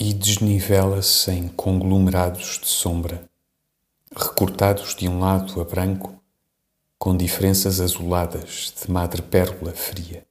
e desnivela-se em conglomerados de sombra, recortados de um lado a branco, com diferenças azuladas de madrepérola fria.